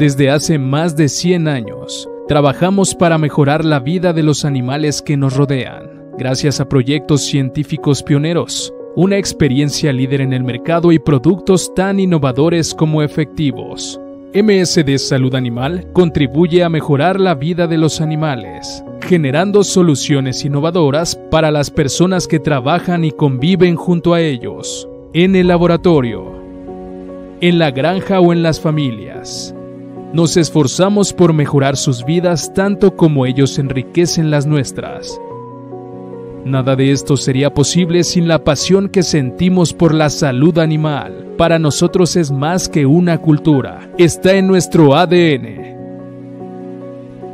Desde hace más de 100 años, trabajamos para mejorar la vida de los animales que nos rodean, gracias a proyectos científicos pioneros, una experiencia líder en el mercado y productos tan innovadores como efectivos. MSD Salud Animal contribuye a mejorar la vida de los animales, generando soluciones innovadoras para las personas que trabajan y conviven junto a ellos, en el laboratorio, en la granja o en las familias. Nos esforzamos por mejorar sus vidas tanto como ellos enriquecen las nuestras. Nada de esto sería posible sin la pasión que sentimos por la salud animal. Para nosotros es más que una cultura, está en nuestro ADN.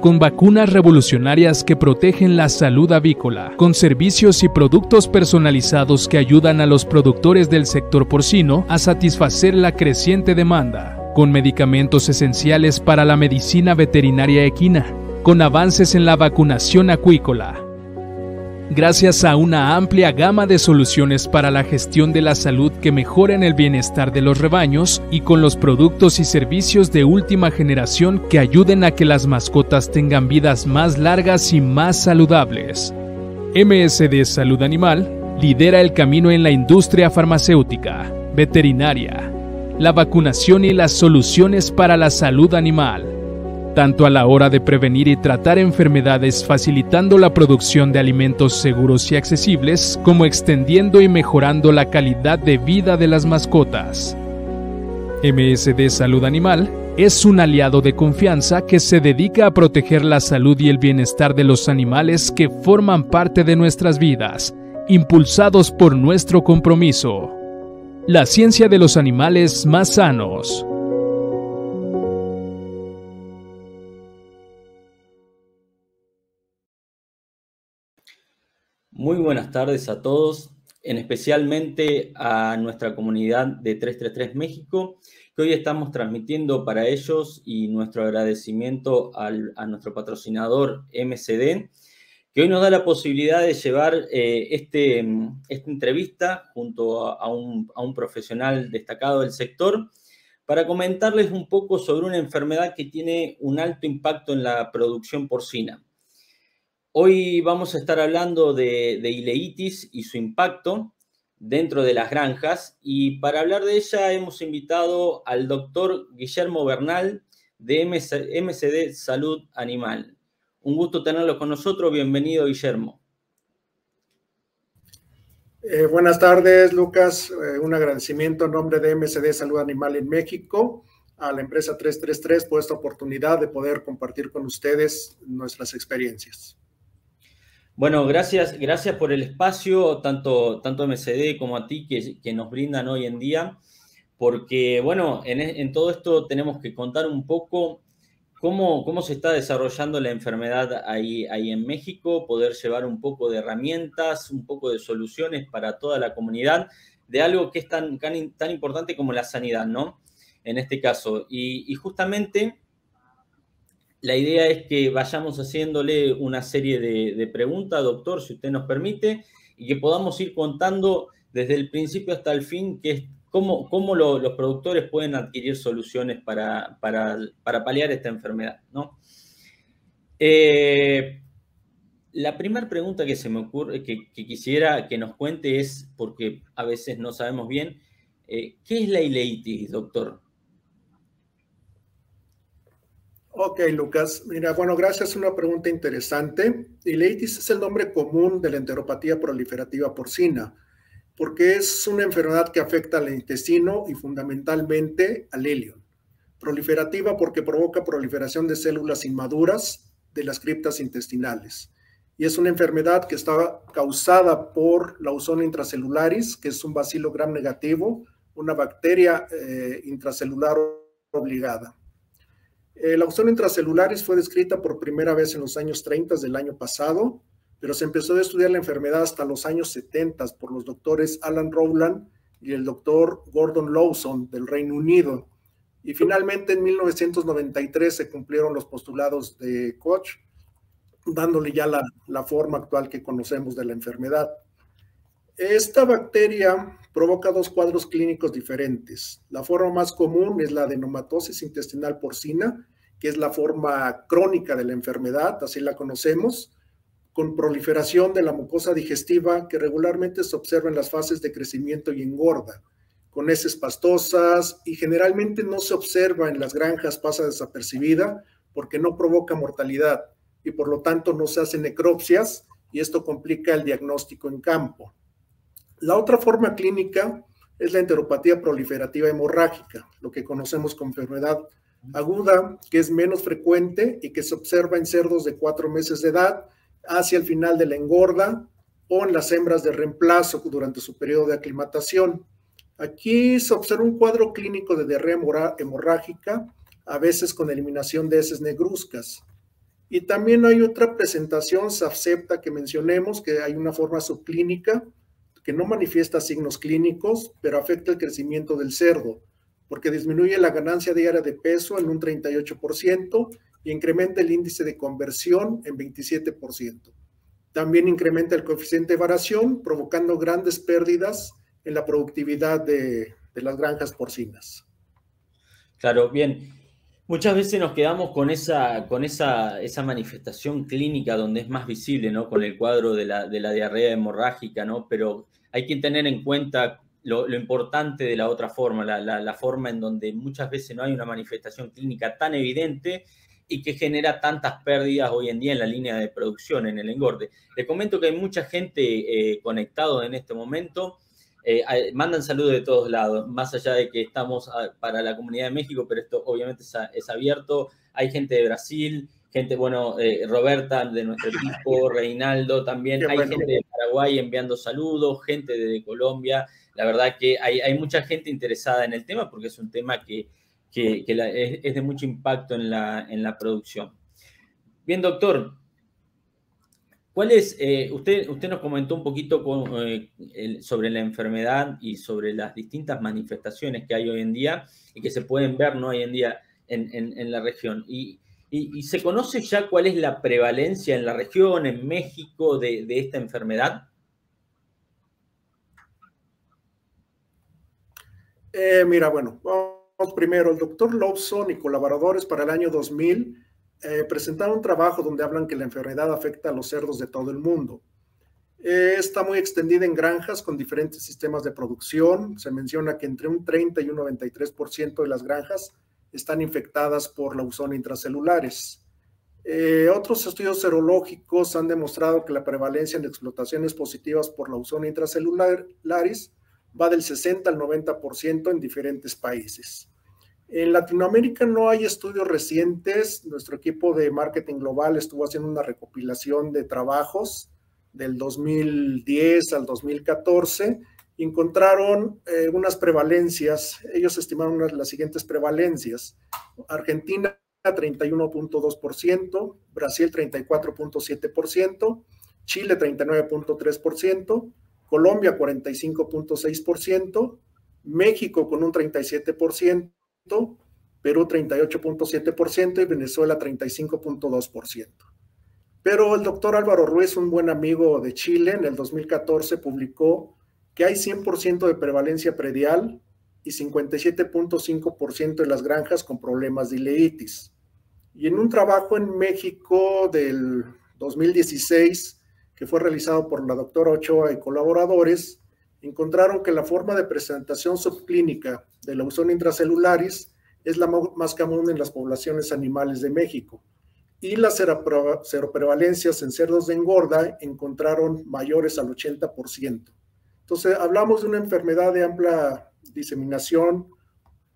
Con vacunas revolucionarias que protegen la salud avícola, con servicios y productos personalizados que ayudan a los productores del sector porcino a satisfacer la creciente demanda, con medicamentos esenciales para la medicina veterinaria equina, con avances en la vacunación acuícola, gracias a una amplia gama de soluciones para la gestión de la salud que mejoran el bienestar de los rebaños y con los productos y servicios de última generación que ayuden a que las mascotas tengan vidas más largas y más saludables. MSD Salud Animal lidera el camino en la industria farmacéutica, veterinaria, la vacunación y las soluciones para la salud animal tanto a la hora de prevenir y tratar enfermedades facilitando la producción de alimentos seguros y accesibles, como extendiendo y mejorando la calidad de vida de las mascotas. MSD Salud Animal es un aliado de confianza que se dedica a proteger la salud y el bienestar de los animales que forman parte de nuestras vidas, impulsados por nuestro compromiso. La ciencia de los animales más sanos. Muy buenas tardes a todos, en especialmente a nuestra comunidad de 333 México, que hoy estamos transmitiendo para ellos y nuestro agradecimiento a nuestro patrocinador MCD, que hoy nos da la posibilidad de llevar eh, este, esta entrevista junto a un, profesional destacado del sector para comentarles un poco sobre una enfermedad que tiene un alto impacto en la producción porcina Hoy vamos a estar hablando de, ileitis y su impacto dentro de las granjas y para hablar de ella hemos invitado al doctor Guillermo Bernal de MCD Salud Animal. Un gusto tenerlo con nosotros. Bienvenido, Guillermo. Eh, buenas tardes, Lucas. Eh, un agradecimiento en nombre de MCD Salud Animal en México a la empresa 333 por esta oportunidad de poder compartir con ustedes nuestras experiencias. Bueno, gracias, gracias por el espacio, tanto, tanto MCD como a ti que, que nos brindan hoy en día, porque, bueno, en, en, todo esto tenemos que contar un poco cómo, cómo se está desarrollando la enfermedad ahí, ahí en México, poder llevar un poco de herramientas, un poco de soluciones para toda la comunidad de algo que es tan, tan, tan importante como la sanidad, ¿no? En este caso. Y, justamente la idea es que vayamos haciéndole una serie de, preguntas, doctor, si usted nos permite, y que podamos ir contando desde el principio hasta el fin que cómo, los productores pueden adquirir soluciones para, para, paliar esta enfermedad. ¿no? Eh, la primera pregunta que se me ocurre, que, quisiera que nos cuente es, porque a veces no sabemos bien, eh, ¿qué es la ileitis, doctor? Ok, Lucas. Mira, bueno, gracias. Una pregunta interesante. Ileitis es el nombre común de la enteropatía proliferativa porcina, porque es una enfermedad que afecta al intestino y fundamentalmente al ileum. Proliferativa porque provoca proliferación de células inmaduras de las criptas intestinales. Y es una enfermedad que está causada por la ozona intracelularis, que es un bacilo gram negativo, una bacteria eh, intracelular obligada. Eh, la opción intracelulares fue descrita por primera vez en los años 30 del año pasado, pero se empezó a estudiar la enfermedad hasta los años 70 por los doctores Alan Rowland y el doctor Gordon Lawson del Reino Unido. Y finalmente en 1993 se cumplieron los postulados de Koch, dándole ya la, forma actual que conocemos de la enfermedad. Esta bacteria provoca dos cuadros clínicos diferentes. La forma más común es la de neumatosis intestinal porcina, que es la forma crónica de la enfermedad, así la conocemos, con proliferación de la mucosa digestiva que regularmente se observa en las fases de crecimiento y engorda, con heces pastosas y generalmente no se observa en las granjas, pasa desapercibida porque no provoca mortalidad y por lo tanto no se hacen necropsias y esto complica el diagnóstico en campo. La otra forma clínica es la enteropatía proliferativa hemorrágica, lo que conocemos como enfermedad aguda, que es menos frecuente y que se observa en cerdos de cuatro meses de edad hacia el final de la engorda o en las hembras de reemplazo durante su periodo de aclimatación. Aquí se observa un cuadro clínico de diarrea hemorrágica, a veces con eliminación de heces negruzcas. Y también hay otra presentación SAFSEPTA que mencionemos, que hay una forma subclínica que no manifiesta signos clínicos, pero afecta el crecimiento del cerdo porque disminuye la ganancia diaria de peso en un 38% y incrementa el índice de conversión en 27%. También incrementa el coeficiente de variación, provocando grandes pérdidas en la productividad de, de las granjas porcinas. Claro, bien. Muchas veces nos quedamos con esa, con esa, esa manifestación clínica donde es más visible, ¿no? Con el cuadro de la, de la diarrea hemorrágica, ¿no? Pero hay que tener en cuenta lo, importante de la otra forma, la, forma en donde muchas veces no hay una manifestación clínica tan evidente y que genera tantas pérdidas hoy en día en la línea de producción, en el engorde. Le comento que hay mucha gente eh, conectado en este momento. Eh, mandan saludos de todos lados, más allá de que estamos ah, para la comunidad de México, pero esto obviamente es, abierto. Hay gente de Brasil, gente, bueno, eh, Roberta de nuestro equipo, Reinaldo también, hay gente de Paraguay enviando saludos, gente de Colombia la verdad que hay, mucha gente interesada en el tema porque es un tema que, es, de mucho impacto en la, en la producción. Bien, doctor, ¿cuál es, eh, usted, usted nos comentó un poquito eh, sobre la enfermedad y sobre las distintas manifestaciones que hay hoy en día y que se pueden ver ¿no? hoy en día en, la región. Y, se conoce ya cuál es la prevalencia en la región, en México, de esta enfermedad? Eh, mira, bueno, vamos primero. El doctor Lobson y colaboradores para el año 2000 eh, presentaron un trabajo donde hablan que la enfermedad afecta a los cerdos de todo el mundo. Eh, está muy extendida en granjas con diferentes sistemas de producción. Se menciona que entre un 30 y un 93% de las granjas están infectadas por lausona intracelulares. otros estudios serológicos han demostrado que la prevalencia en explotaciones positivas por lausona intracelulares va del 60 al 90% en diferentes países. En Latinoamérica no hay estudios recientes. Nuestro equipo de marketing global estuvo haciendo una recopilación de trabajos del 2010 al 2014 encontraron eh, unas prevalencias. Ellos estimaron las siguientes prevalencias. Argentina 31.2%, Brasil 34.7%, Chile 39.3%, Colombia 45.6%, México con un 37%, Perú 38.7% y Venezuela 35.2%. Pero el doctor Álvaro Ruiz, un buen amigo de Chile, en el 2014 publicó que hay 100% de prevalencia predial y 57.5% de las granjas con problemas de ileitis. Y en un trabajo en México del 2016, que fue realizado por la doctora Ochoa y colaboradores, encontraron que la forma de presentación subclínica de la usón intracelularis es la más común en las poblaciones animales de México. Y las seroprevalencias en cerdos de engorda encontraron mayores al 80%. Entonces, hablamos de una enfermedad de amplia diseminación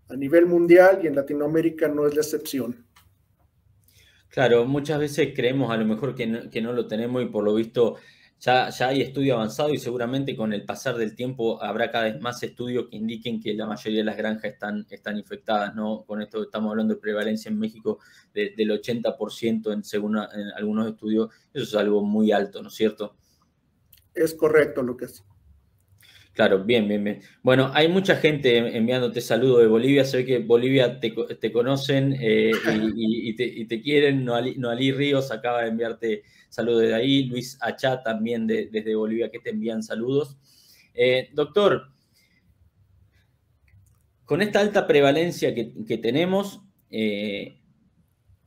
a nivel mundial y en Latinoamérica no es la excepción. Claro, muchas veces creemos a lo mejor que no, lo tenemos y por lo visto ya, ya hay estudio avanzado y seguramente con el pasar del tiempo habrá cada vez más estudios que indiquen que la mayoría de las granjas están, están infectadas, ¿no? Con esto estamos hablando de prevalencia en México del 80% en, según en algunos estudios, eso es algo muy alto, ¿no es cierto? Es correcto, Lucas. Claro, bien, bien, bien. Bueno, hay mucha gente enviándote saludos de Bolivia. Sé que Bolivia te, conocen eh, y, te, quieren. Noalí, Ríos acaba de enviarte saludos de ahí. Luis Achá también desde Bolivia que te envían saludos. Eh, doctor, con esta alta prevalencia que, tenemos, eh,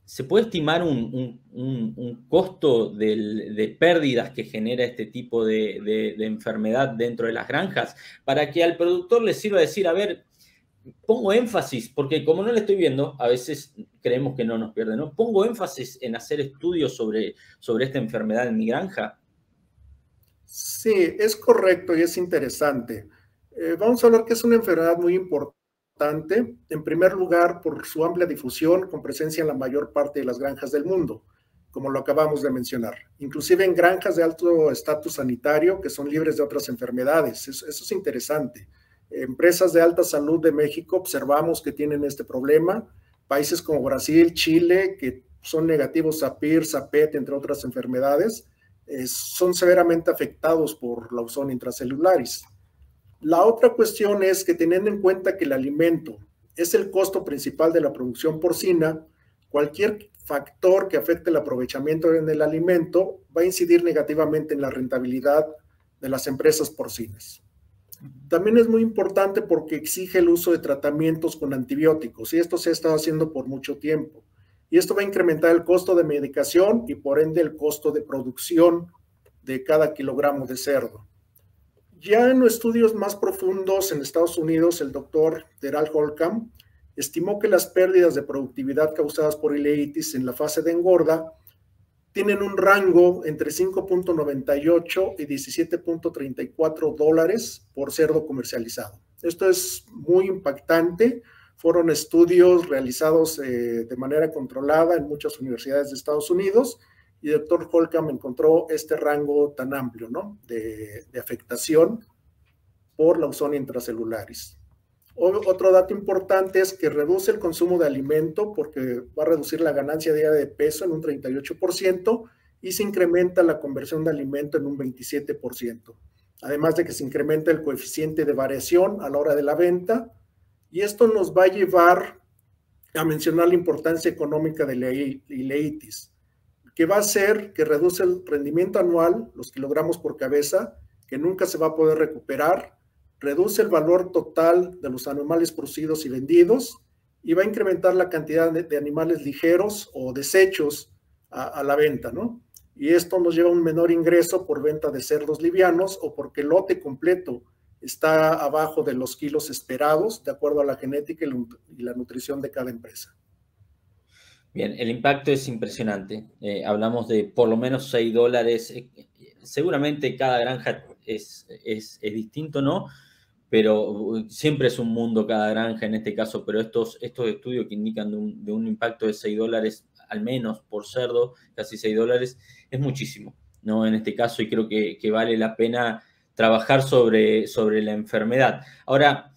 ¿se puede estimar un, costo de pérdidas que genera este tipo de, enfermedad dentro de las granjas? Para que al productor le sirva decir, a ver, pongo énfasis, porque como no le estoy viendo, a veces creemos que no nos pierde, ¿no? Pongo énfasis en hacer estudios sobre, sobre esta enfermedad en mi granja. Sí, es correcto y es interesante. Eh, vamos a hablar que es una enfermedad muy importante, en primer lugar por su amplia difusión con presencia en la mayor parte de las granjas del mundo, como lo acabamos de mencionar, inclusive en granjas de alto estatus sanitario que son libres de otras enfermedades. eso es interesante empresas de alta salud de México observamos que tienen este problema. Países como Brasil, Chile, que son negativos a PIRS, a entre otras enfermedades, eh, son severamente afectados por la ozona intracelularis. La otra cuestión es que teniendo en cuenta que el alimento es el costo principal de la producción porcina, cualquier factor que afecte el aprovechamiento en el alimento va a incidir negativamente en la rentabilidad de las empresas porcinas. También es muy importante porque exige el uso de tratamientos con antibióticos y esto se ha estado haciendo por mucho tiempo. Y esto va a incrementar el costo de medicación y por ende el costo de producción de cada kilogramo de cerdo. Ya en estudios más profundos en Estados Unidos, el doctor Deral Holcomb estimó que las pérdidas de productividad causadas por ileitis en la fase de engorda tienen un rango entre 5.98 y 17.34 dólares por cerdo comercializado. Esto es muy impactante. Fueron estudios realizados eh, de manera controlada en muchas universidades de Estados Unidos y doctor Holcomb encontró este rango tan amplio ¿no? de, de afectación por la ozona intracelularis. Otro dato importante es que reduce el consumo de alimento porque va a reducir la ganancia diaria de peso en un 38% y se incrementa la conversión de alimento en un 27%. Además de que se incrementa el coeficiente de variación a la hora de la venta y esto nos va a llevar a mencionar la importancia económica de la ileitis, que va a ser que reduce el rendimiento anual, los kilogramos por cabeza, que nunca se va a poder recuperar reduce el valor total de los animales producidos y vendidos y va a incrementar la cantidad de, animales ligeros o desechos a, la venta, ¿no? Y esto nos lleva a un menor ingreso por venta de cerdos livianos o porque el lote completo está abajo de los kilos esperados, de acuerdo a la genética y la nutrición de cada empresa. Bien, el impacto es impresionante. Eh, hablamos de por lo menos 6 dólares. Eh, seguramente cada granja es, es, es distinto, ¿no? pero uh, siempre es un mundo cada granja en este caso, pero estos, estos estudios que indican de un, impacto de 6 dólares al menos por cerdo, casi 6 dólares, es muchísimo, ¿no? En este caso, y creo que, vale la pena trabajar sobre, sobre la enfermedad. Ahora,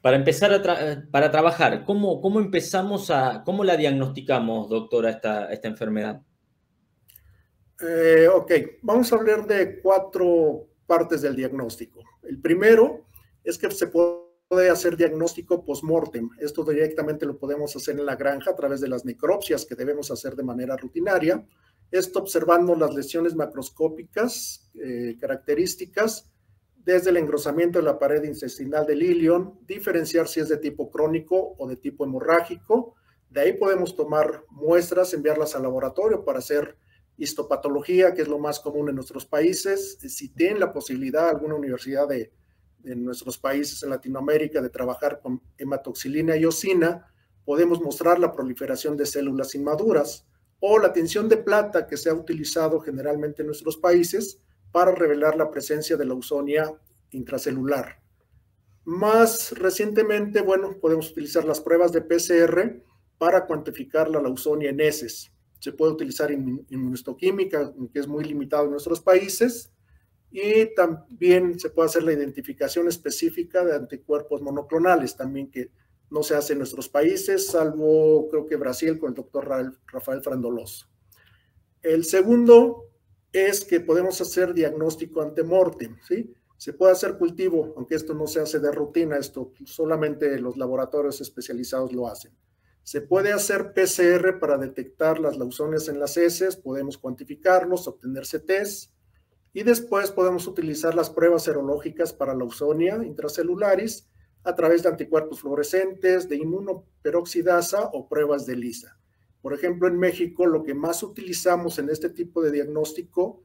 para empezar a para trabajar, ¿cómo, ¿cómo, empezamos a, cómo la diagnosticamos, doctora, esta, esta enfermedad? Eh, ok, vamos a hablar de cuatro partes del diagnóstico. El primero es que se puede hacer diagnóstico post-mortem. Esto directamente lo podemos hacer en la granja a través de las necropsias que debemos hacer de manera rutinaria. Esto observando las lesiones macroscópicas eh, características desde el engrosamiento de la pared intestinal del ilion, diferenciar si es de tipo crónico o de tipo hemorrágico. De ahí podemos tomar muestras, enviarlas al laboratorio para hacer histopatología, que es lo más común en nuestros países. Si tienen la posibilidad alguna universidad de, nuestros países en Latinoamérica de trabajar con hematoxilina y osina, podemos mostrar la proliferación de células inmaduras o la tensión de plata que se ha utilizado generalmente en nuestros países para revelar la presencia de la ausonia intracelular. Más recientemente, bueno, podemos utilizar las pruebas de PCR para cuantificar la lausonia en heces se puede utilizar inmunohistoquímica, que es muy limitado en nuestros países, y también se puede hacer la identificación específica de anticuerpos monoclonales, también que no se hace en nuestros países, salvo creo que Brasil con el doctor Rafael Frandoloso. El segundo es que podemos hacer diagnóstico antemortem, ¿sí? Se puede hacer cultivo, aunque esto no se hace de rutina, esto solamente los laboratorios especializados lo hacen. Se puede hacer PCR para detectar las lausonias en las heces, podemos cuantificarlos, obtener CTs. Y después podemos utilizar las pruebas serológicas para la usonia intracelularis a través de anticuerpos fluorescentes, de inmunoperoxidasa o pruebas de ELISA. Por ejemplo, en México lo que más utilizamos en este tipo de diagnóstico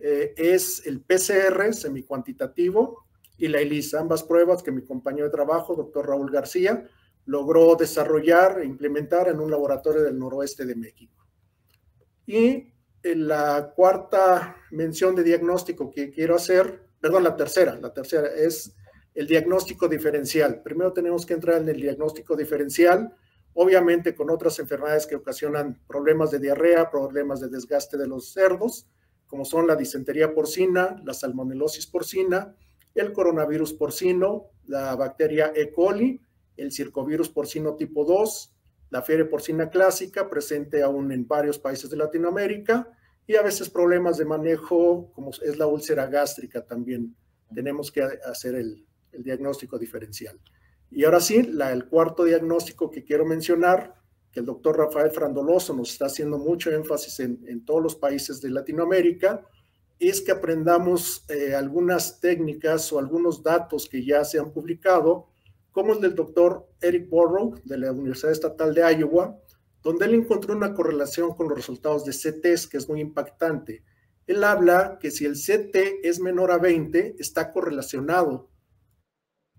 eh, es el PCR semicuantitativo y la ELISA, ambas pruebas que mi compañero de trabajo, doctor Raúl García, logró desarrollar e implementar en un laboratorio del noroeste de México. Y la cuarta mención de diagnóstico que quiero hacer, perdón, la tercera, la tercera es el diagnóstico diferencial. Primero tenemos que entrar en el diagnóstico diferencial, obviamente con otras enfermedades que ocasionan problemas de diarrea, problemas de desgaste de los cerdos, como son la disentería porcina, la salmonelosis porcina, el coronavirus porcino, la bacteria E. coli, el circovirus porcino tipo 2, la fiebre porcina clásica, presente aún en varios países de Latinoamérica, y a veces problemas de manejo, como es la úlcera gástrica también. Tenemos que hacer el, diagnóstico diferencial. Y ahora sí, el cuarto diagnóstico que quiero mencionar, que el doctor Rafael Frandoloso nos está haciendo mucho énfasis en, todos los países de Latinoamérica, es que aprendamos eh, algunas técnicas o algunos datos que ya se han publicado como el del doctor Eric Borrow de la Universidad Estatal de Iowa, donde él encontró una correlación con los resultados de CTs que es muy impactante. Él habla que si el CT es menor a 20, está correlacionado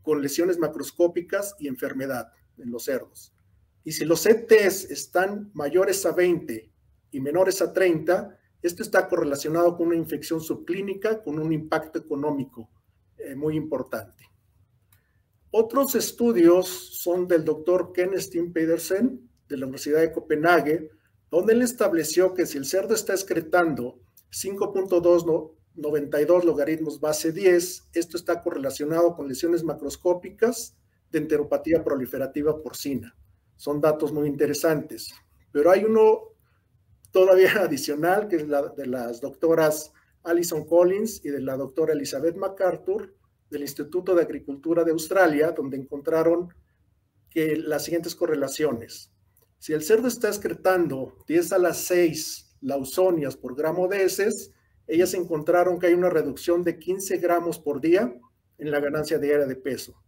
con lesiones macroscópicas y enfermedad en los cerdos. Y si los CTs están mayores a 20 y menores a 30, esto está correlacionado con una infección subclínica, con un impacto económico eh, muy importante. Otros estudios son del doctor Kenneth Pedersen de la Universidad de Copenhague, donde él estableció que si el cerdo está excretando 5.292 logaritmos base 10, esto está correlacionado con lesiones macroscópicas de enteropatía proliferativa porcina. Son datos muy interesantes. Pero hay uno todavía adicional, que es la de las doctoras Alison Collins y de la doctora Elizabeth MacArthur, del Instituto de Agricultura de Australia, donde encontraron que las siguientes correlaciones. Si el cerdo está excretando 10 a las 6 lausonias por gramo de heces, ellas encontraron que hay una reducción de 15 gramos por día en la ganancia diaria de peso.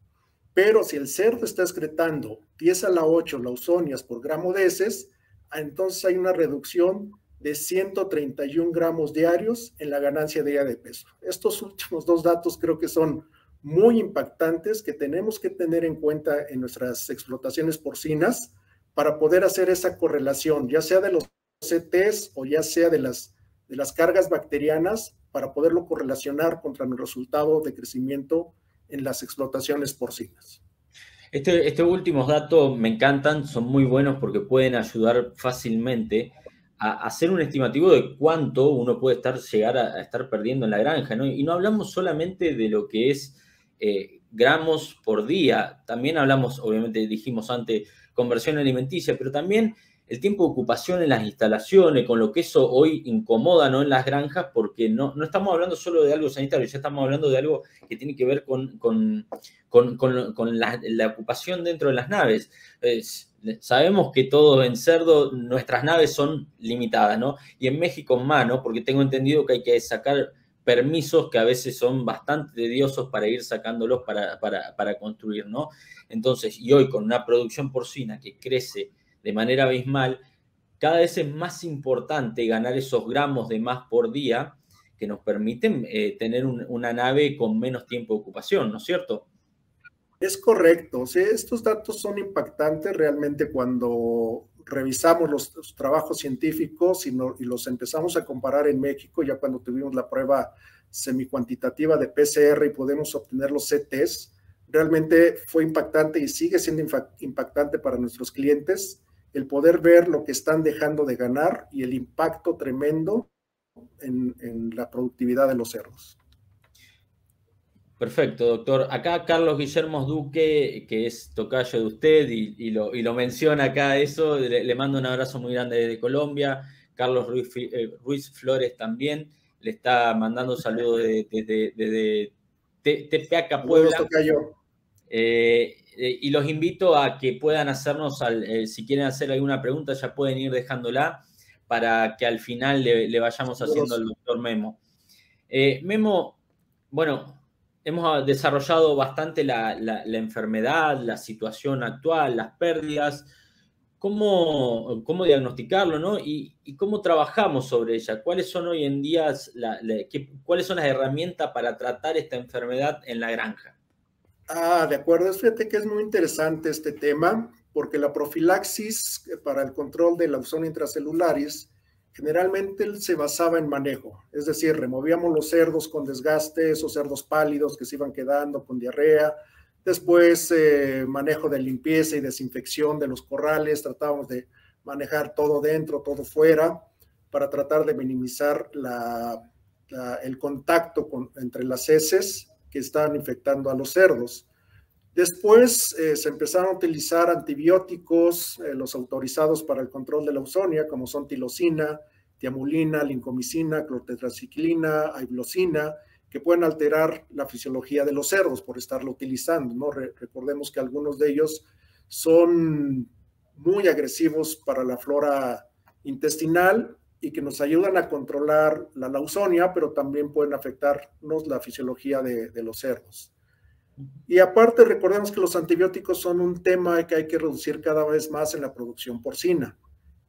Pero si el cerdo está excretando 10 a la 8 lausonias por gramo de heces, entonces hay una reducción de 131 gramos diarios en la ganancia diaria de peso. Estos últimos dos datos creo que son muy impactantes que tenemos que tener en cuenta en nuestras explotaciones porcinas para poder hacer esa correlación, ya sea de los CTs o ya sea de las, de las cargas bacterianas, para poderlo correlacionar contra el resultado de crecimiento en las explotaciones porcinas. Este, estos últimos datos me encantan, son muy buenos porque pueden ayudar fácilmente a hacer un estimativo de cuánto uno puede estar, llegar a, estar perdiendo en la granja. ¿no? Y no hablamos solamente de lo que es eh, gramos por día, también hablamos, obviamente dijimos antes, conversión alimenticia, pero también el tiempo de ocupación en las instalaciones, con lo que eso hoy incomoda ¿no? en las granjas, porque no, no estamos hablando solo de algo sanitario, ya estamos hablando de algo que tiene que ver con, con, con, la, la, ocupación dentro de las naves. Sabemos que todo en cerdo, nuestras naves son limitadas, ¿no? Y en México más, ¿no? Porque tengo entendido que hay que sacar permisos que a veces son bastante tediosos para ir sacándolos para, para, para construir, ¿no? Entonces, y hoy con una producción porcina que crece de manera abismal, cada vez es más importante ganar esos gramos de más por día que nos permiten eh, tener una nave con menos tiempo de ocupación, ¿no es cierto? Es correcto, estos datos son impactantes realmente cuando revisamos los, trabajos científicos y, y, los empezamos a comparar en México, ya cuando tuvimos la prueba semicuantitativa de PCR y podemos obtener los CTs, realmente fue impactante y sigue siendo impactante para nuestros clientes el poder ver lo que están dejando de ganar y el impacto tremendo en, en la productividad de los cerdos. Perfecto, doctor. Acá Carlos Guillermo Duque, que es tocayo de usted y, lo, menciona acá eso, le, mando un abrazo muy grande desde Colombia. Carlos Ruiz, eh, Flores también le está mandando saludos desde, desde, Tepeaca, Puebla. Eh, eh, y los invito a que puedan hacernos, si quieren hacer alguna pregunta, ya pueden ir dejándola para que al final le, le vayamos haciendo al doctor Memo. Eh, Memo, bueno, hemos desarrollado bastante la, enfermedad, la situación actual, las pérdidas, cómo, cómo diagnosticarlo, ¿no? Y, cómo trabajamos sobre ella. ¿Cuáles son hoy en día, cuáles son las herramientas para tratar esta enfermedad en la granja? Ah, de acuerdo. Fíjate que es muy interesante este tema, porque la profilaxis para el control de la ozona intracelulares generalmente se basaba en manejo, es decir, removíamos los cerdos con desgaste, esos cerdos pálidos que se iban quedando con diarrea, después eh, manejo de limpieza y desinfección de los corrales, tratábamos de manejar todo dentro, todo fuera, para tratar de minimizar el contacto entre las heces que estaban infectando a los cerdos. Después eh, se empezaron a utilizar antibióticos, eh, los autorizados para el control de la ausonia, como son tilosina, tiamulina, lincomicina, clotetraciclina, aiblosina, que pueden alterar la fisiología de los cerdos por estarlo utilizando. ¿no? recordemos que algunos de ellos son muy agresivos para la flora intestinal y que nos ayudan a controlar la lausonia, pero también pueden afectarnos la fisiología de los cerdos. Y aparte, recordemos que los antibióticos son un tema que hay que reducir cada vez más en la producción porcina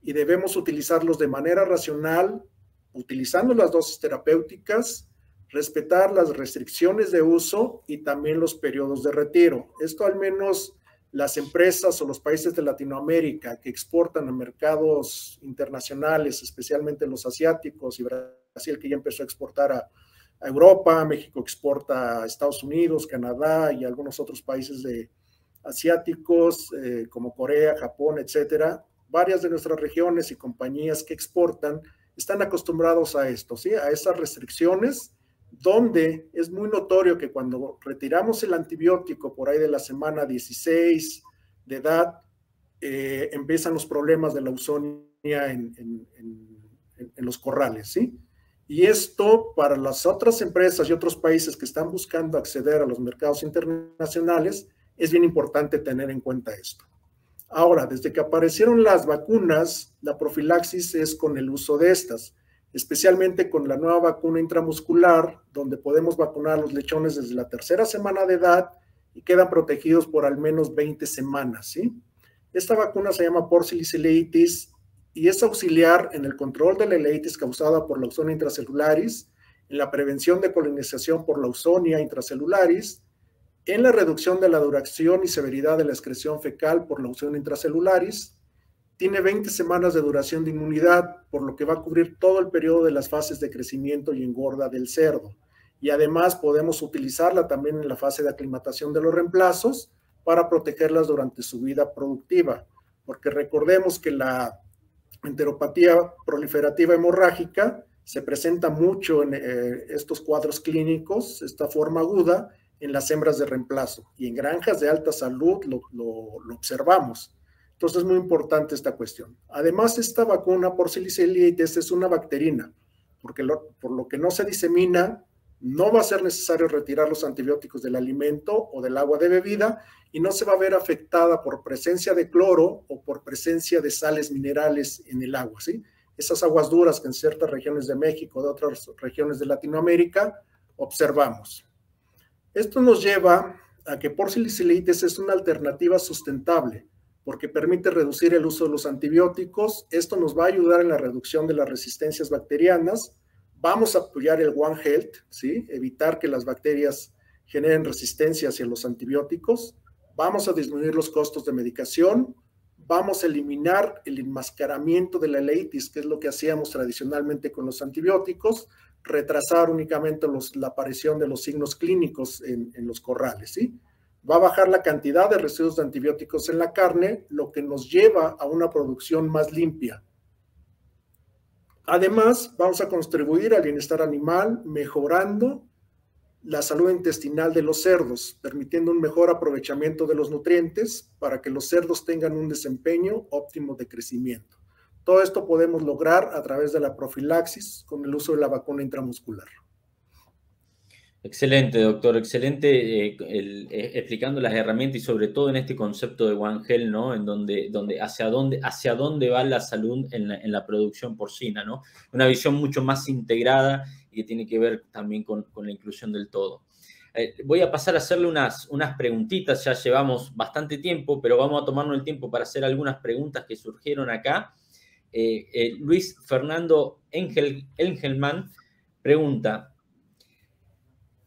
y debemos utilizarlos de manera racional, utilizando las dosis terapéuticas, respetar las restricciones de uso y también los periodos de retiro. Esto al menos las empresas o los países de Latinoamérica que exportan a mercados internacionales, especialmente los asiáticos y Brasil que ya empezó a exportar a, Europa, México exporta a Estados Unidos, Canadá y algunos otros países de asiáticos eh, como Corea, Japón, etcétera. Varias de nuestras regiones y compañías que exportan están acostumbrados a esto, ¿sí? a esas restricciones, donde es muy notorio que cuando retiramos el antibiótico por ahí de la semana 16 de edad, eh, empiezan los problemas de la ausonia en, en los corrales, ¿sí? Y esto para las otras empresas y otros países que están buscando acceder a los mercados internacionales, es bien importante tener en cuenta esto. Ahora, desde que aparecieron las vacunas, la profilaxis es con el uso de estas, especialmente con la nueva vacuna intramuscular, donde podemos vacunar a los lechones desde la tercera semana de edad y quedan protegidos por al menos 20 semanas, ¿sí? Esta vacuna se llama porcilitis y es auxiliar en el control de la leitis causada por la ausonia intracelularis, en la prevención de colonización por la ausonia intracelularis, en la reducción de la duración y severidad de la excreción fecal por la ausonia intracelularis. Tiene 20 semanas de duración de inmunidad, por lo que va a cubrir todo el periodo de las fases de crecimiento y engorda del cerdo. Y además podemos utilizarla también en la fase de aclimatación de los reemplazos para protegerlas durante su vida productiva, porque recordemos que la enteropatía proliferativa hemorrágica se presenta mucho en eh, estos cuadros clínicos, esta forma aguda, en las hembras de reemplazo y en granjas de alta salud lo, observamos. Entonces es muy importante esta cuestión. Además, esta vacuna por silicelitis es una bacterina, porque por lo que no se disemina, no va a ser necesario retirar los antibióticos del alimento o del agua de bebida y no se va a ver afectada por presencia de cloro o por presencia de sales minerales en el agua, ¿sí? Esas aguas duras que en ciertas regiones de México, de otras regiones de Latinoamérica, observamos. Esto nos lleva a que porcilicilitis es una alternativa sustentable porque permite reducir el uso de los antibióticos. Esto nos va a ayudar en la reducción de las resistencias bacterianas Vamos a apoyar el One Health, ¿sí? evitar que las bacterias generen resistencia hacia los antibióticos. Vamos a disminuir los costos de medicación. Vamos a eliminar el enmascaramiento de la leitis, que es lo que hacíamos tradicionalmente con los antibióticos, retrasar únicamente la aparición de los signos clínicos en, en los corrales. ¿sí? Va a bajar la cantidad de residuos de antibióticos en la carne, lo que nos lleva a una producción más limpia, Además, vamos a contribuir al bienestar animal mejorando la salud intestinal de los cerdos, permitiendo un mejor aprovechamiento de los nutrientes para que los cerdos tengan un desempeño óptimo de crecimiento. Todo esto podemos lograr a través de la profilaxis con el uso de la vacuna intramuscular. Excelente, doctor, excelente eh, eh, explicando las herramientas y sobre todo en este concepto de One Health, ¿no? En donde, donde hacia dónde hacia dónde va la salud en la, producción porcina, ¿no? Una visión mucho más integrada y que tiene que ver también con, la inclusión del todo. Eh, voy a pasar a hacerle unas, unas preguntitas, ya llevamos bastante tiempo, pero vamos a tomarnos el tiempo para hacer algunas preguntas que surgieron acá. Luis Fernando Engel, Engelman pregunta,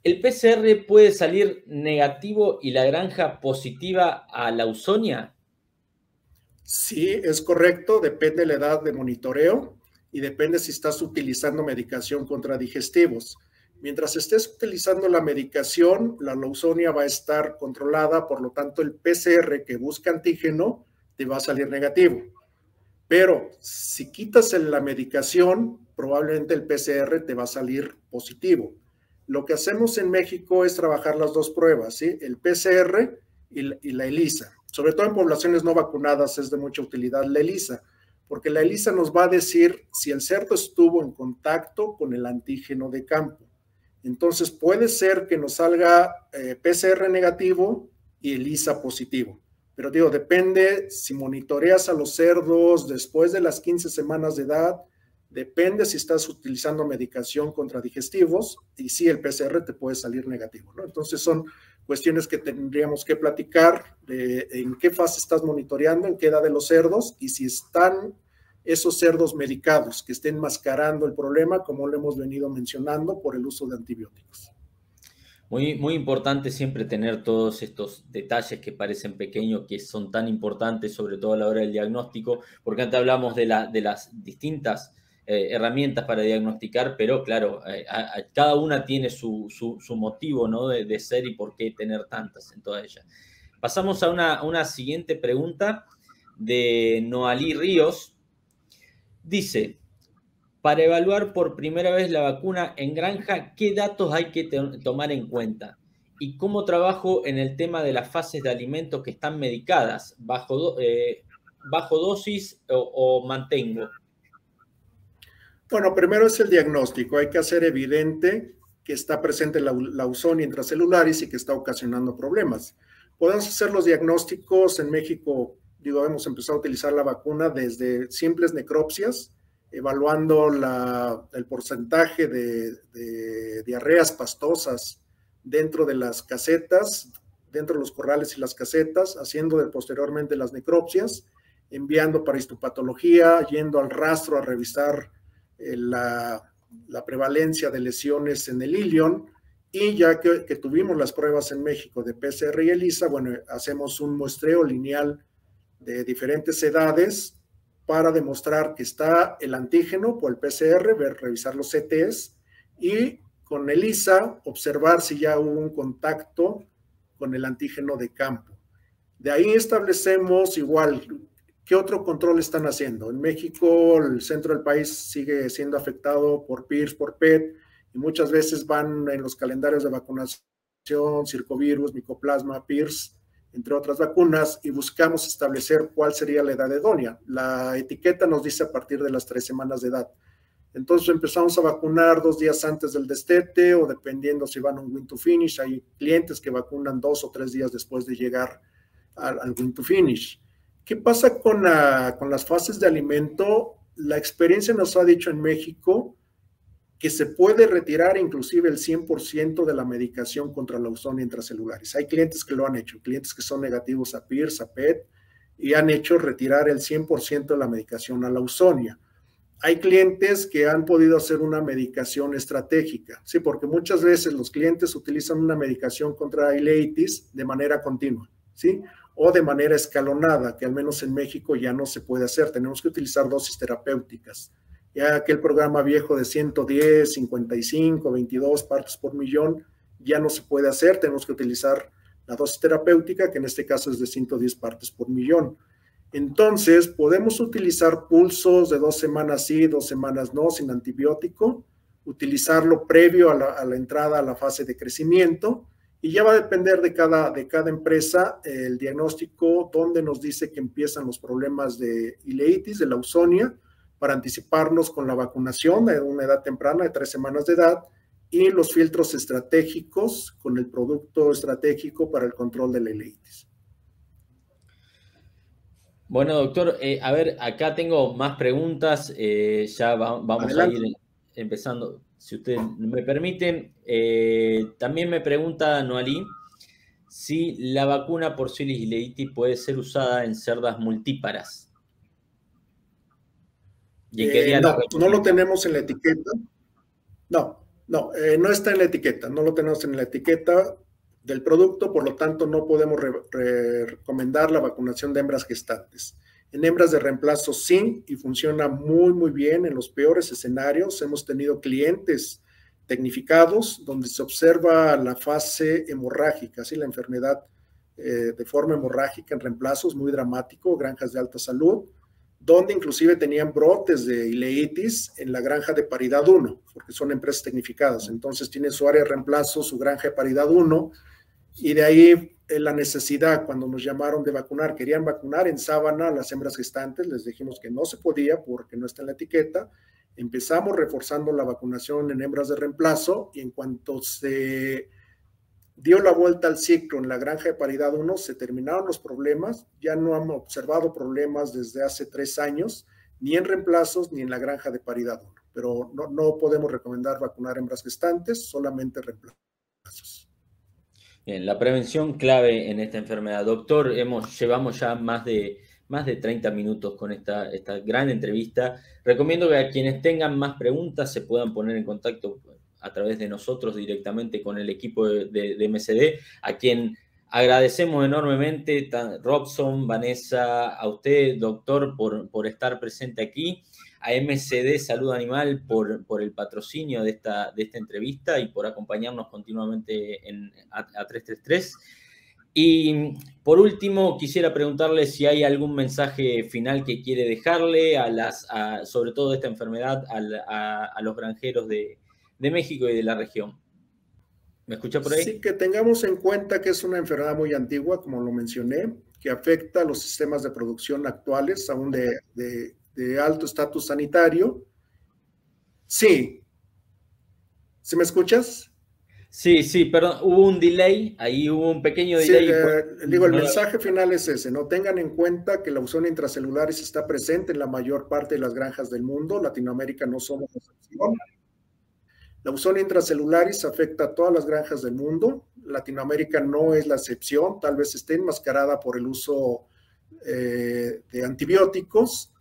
¿El PCR puede salir negativo y la granja positiva a la Ausonia? Sí, es correcto, depende de la edad de monitoreo y depende si estás utilizando medicación contra digestivos. Mientras estés utilizando la medicación, la leusonia va a estar controlada, por lo tanto el PCR que busca antígeno te va a salir negativo. Pero si quitas la medicación, probablemente el PCR te va a salir positivo. Lo que hacemos en México es trabajar las dos pruebas, el PCR y la, ELISA. Sobre todo en poblaciones no vacunadas es de mucha utilidad la ELISA, porque la ELISA nos va a decir si el cerdo estuvo en contacto con el antígeno de campo. Entonces puede ser que nos salga eh, PCR negativo y ELISA positivo. Pero digo, depende si monitoreas a los cerdos después de las 15 semanas de edad, Depende si estás utilizando medicación contra digestivos y si el PCR te puede salir negativo. Entonces son cuestiones que tendríamos que platicar en qué fase estás monitoreando, en qué edad de los cerdos y si están esos cerdos medicados que estén mascarando el problema, como lo hemos venido mencionando, por el uso de antibióticos. Muy, muy importante siempre tener todos estos detalles que parecen pequeños, que son tan importantes, sobre todo a la hora del diagnóstico, porque antes hablamos de, de las distintas eh, herramientas para diagnosticar, pero claro, eh, cada una tiene su, motivo ¿no? de, ser y por qué tener tantas en todas ellas. Pasamos a una, siguiente pregunta de Noalí Ríos. Dice, para evaluar por primera vez la vacuna en granja, ¿qué datos hay que tomar en cuenta? ¿Y cómo trabajo en el tema de las fases de alimentos que están medicadas? ¿Bajo, eh, bajo dosis o mantengo? Bueno, primero es el diagnóstico. Hay que hacer evidente que está presente la, la ausonia intracelularis y que está ocasionando problemas. Podemos hacer los diagnósticos en México, digo, hemos empezado a utilizar la vacuna desde simples necropsias, evaluando el porcentaje de, diarreas pastosas dentro de las casetas, dentro de los corrales y las casetas, haciendo posteriormente las necropsias, enviando para histopatología, yendo al rastro a revisar eh, la, prevalencia de lesiones en el ilion y ya que, tuvimos las pruebas en México de PCR y ELISA, bueno, hacemos un muestreo lineal de diferentes edades para demostrar que está el antígeno por el PCR, ver, revisar los CTs y con ELISA observar si ya hubo un contacto con el antígeno de campo. De ahí establecemos igual ¿Qué otro control están haciendo? En México, el centro del país sigue siendo afectado por PIRS, por PET, y muchas veces van en los calendarios de vacunación, circovirus, micoplasma, PIRS, entre otras vacunas, y buscamos establecer cuál sería la edad idónea. La etiqueta nos dice a partir de las tres semanas de edad. Entonces empezamos a vacunar dos días antes del destete o dependiendo si van a un win to finish. Hay clientes que vacunan dos o tres días después de llegar al, al win to finish. ¿Qué pasa con, las fases de alimento? La experiencia nos ha dicho en México que se puede retirar inclusive el 100% de la medicación contra la ausonia intracelulares. Hay clientes que lo han hecho, clientes que son negativos a PIRS, a PET, y han hecho retirar el 100% de la medicación a la ausonia. Hay clientes que han podido hacer una medicación estratégica, sí, porque muchas veces los clientes utilizan una medicación contra ileitis de manera continua, sí o de manera escalonada, que al menos en México ya no se puede hacer. Tenemos que utilizar dosis terapéuticas. Ya aquel programa viejo de 110, 55, 22 partes por millón ya no se puede hacer. Tenemos que utilizar la dosis terapéutica, que en este caso es de 110 partes por millón. Entonces, podemos utilizar pulsos de dos semanas sí, dos semanas no, sin antibiótico, utilizarlo previo a la, a la entrada a la fase de crecimiento y ya va a depender de cada, de cada empresa el diagnóstico donde nos dice que empiezan los problemas de ileitis, de la ausonia, para anticiparnos con la vacunación de una edad temprana de tres semanas de edad y los filtros estratégicos con el producto estratégico para el control de la ileitis. Bueno, doctor, eh, a ver, acá tengo más preguntas, eh, ya vamos a ir empezando. Si usted me permite, eh, también me pregunta Noalí si la vacuna por y ileitis puede ser usada en cerdas multíparas. no, no lo tenemos en la etiqueta. No, no, eh, no está en la etiqueta, no lo tenemos en la etiqueta del producto, por lo tanto no podemos recomendar la vacunación de hembras gestantes. En hembras de reemplazo sí, y funciona muy, muy bien en los peores escenarios. Hemos tenido clientes tecnificados donde se observa la fase hemorrágica, así la enfermedad eh, de forma hemorrágica en reemplazos, muy dramático, granjas de alta salud donde inclusive tenían brotes de ileitis en la granja de paridad 1, porque son empresas tecnificadas. Entonces tiene su área de reemplazo, su granja de paridad 1, y de ahí la necesidad, cuando nos llamaron de vacunar, querían vacunar en sábana a las hembras gestantes, les dijimos que no se podía porque no está en la etiqueta. Empezamos reforzando la vacunación en hembras de reemplazo y en cuanto se dio la vuelta al ciclo en la granja de paridad 1, se terminaron los problemas, ya no hemos observado problemas desde hace tres años, ni en reemplazos ni en la granja de paridad 1, pero no, no podemos recomendar vacunar hembras gestantes, solamente reemplazos. Bien, la prevención clave en esta enfermedad. Doctor, hemos, llevamos ya más de, más de 30 minutos con esta, esta gran entrevista. Recomiendo que a quienes tengan más preguntas se puedan poner en contacto a través de nosotros directamente con el equipo de, MCD, a quien agradecemos enormemente, Robson, Vanessa, a usted, doctor, por, por estar presente aquí, a MCD Salud Animal por, por el patrocinio de esta, de esta entrevista y por acompañarnos continuamente en, a, 333. Y por último, quisiera preguntarle si hay algún mensaje final que quiere dejarle a las, sobre todo esta enfermedad, a los granjeros de, de México y de la región. ¿Me escucha por ahí? Sí, que tengamos en cuenta que es una enfermedad muy antigua, como lo mencioné, que afecta a los sistemas de producción actuales, aún de, de, alto estatus sanitario. Sí. ¿Sí me escuchas? Sí, sí, perdón, hubo un delay, ahí hubo un pequeño delay. Eh, digo, el mensaje final es ese, no tengan en cuenta que la opción intracelulares está presente en la mayor parte de las granjas del mundo, Latinoamérica no somos excepción. La buzona intracelularis afecta a todas las granjas del mundo. Latinoamérica no es la excepción, tal vez esté enmascarada por el uso eh, de antibióticos,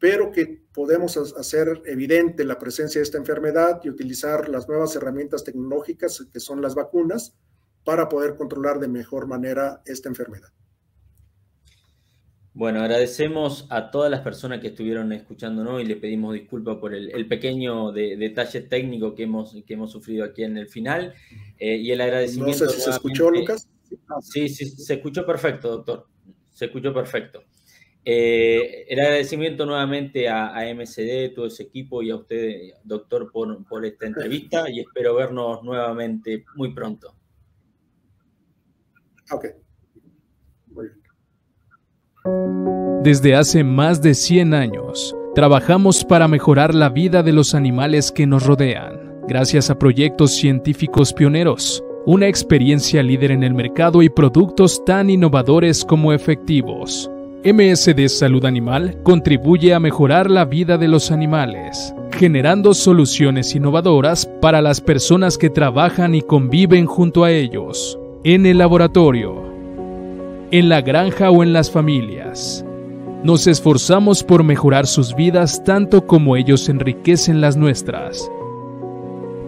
pero que podemos hacer evidente la presencia de esta enfermedad y utilizar las nuevas herramientas tecnológicas que son las vacunas para poder controlar de mejor manera esta enfermedad. Bueno, agradecemos a todas las personas que estuvieron escuchándonos y le pedimos disculpas por el, pequeño detalle técnico que hemos, que hemos sufrido aquí en el final. Eh, y el agradecimiento. No sé si se escuchó, Lucas. Sí, sí, se escuchó perfecto, doctor. Se escuchó perfecto. Eh, el agradecimiento nuevamente a, a, MCD, todo ese equipo y a usted, doctor, por, por esta entrevista y espero vernos nuevamente muy pronto. Ok. Desde hace más de 100 años, trabajamos para mejorar la vida de los animales que nos rodean, gracias a proyectos científicos pioneros, una experiencia líder en el mercado y productos tan innovadores como efectivos. MSD Salud Animal contribuye a mejorar la vida de los animales, generando soluciones innovadoras para las personas que trabajan y conviven junto a ellos, en el laboratorio, en la granja o en las familias. Nos esforzamos por mejorar sus vidas tanto como ellos enriquecen las nuestras.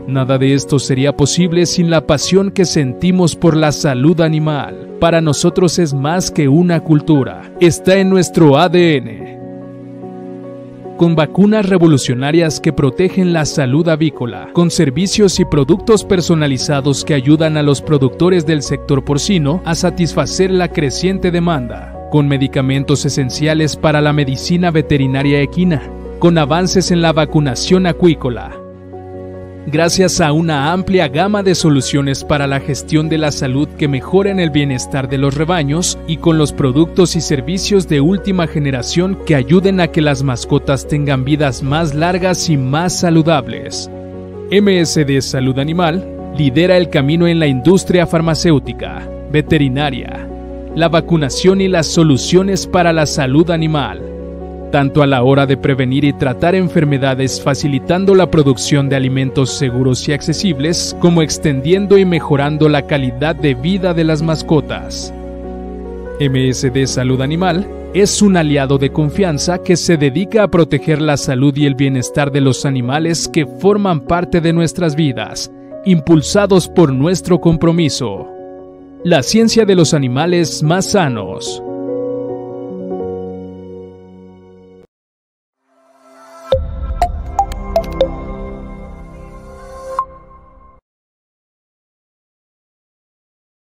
Nada de esto sería posible sin la pasión que sentimos por la salud animal. Para nosotros es más que una cultura, está en nuestro ADN. Con vacunas revolucionarias que protegen la salud avícola, con servicios y productos personalizados que ayudan a los productores del sector porcino a satisfacer la creciente demanda con medicamentos esenciales para la medicina veterinaria equina, con avances en la vacunación acuícola. Gracias a una amplia gama de soluciones para la gestión de la salud que mejoran el bienestar de los rebaños y con los productos y servicios de última generación que ayuden a que las mascotas tengan vidas más largas y más saludables. MSD Salud Animal lidera el camino en la industria farmacéutica, veterinaria, la vacunación y las soluciones para la salud animal tanto a la hora de prevenir y tratar enfermedades facilitando la producción de alimentos seguros y accesibles, como extendiendo y mejorando la calidad de vida de las mascotas. MSD Salud Animal es un aliado de confianza que se dedica a proteger la salud y el bienestar de los animales que forman parte de nuestras vidas, impulsados por nuestro compromiso. La ciencia de los animales más sanos.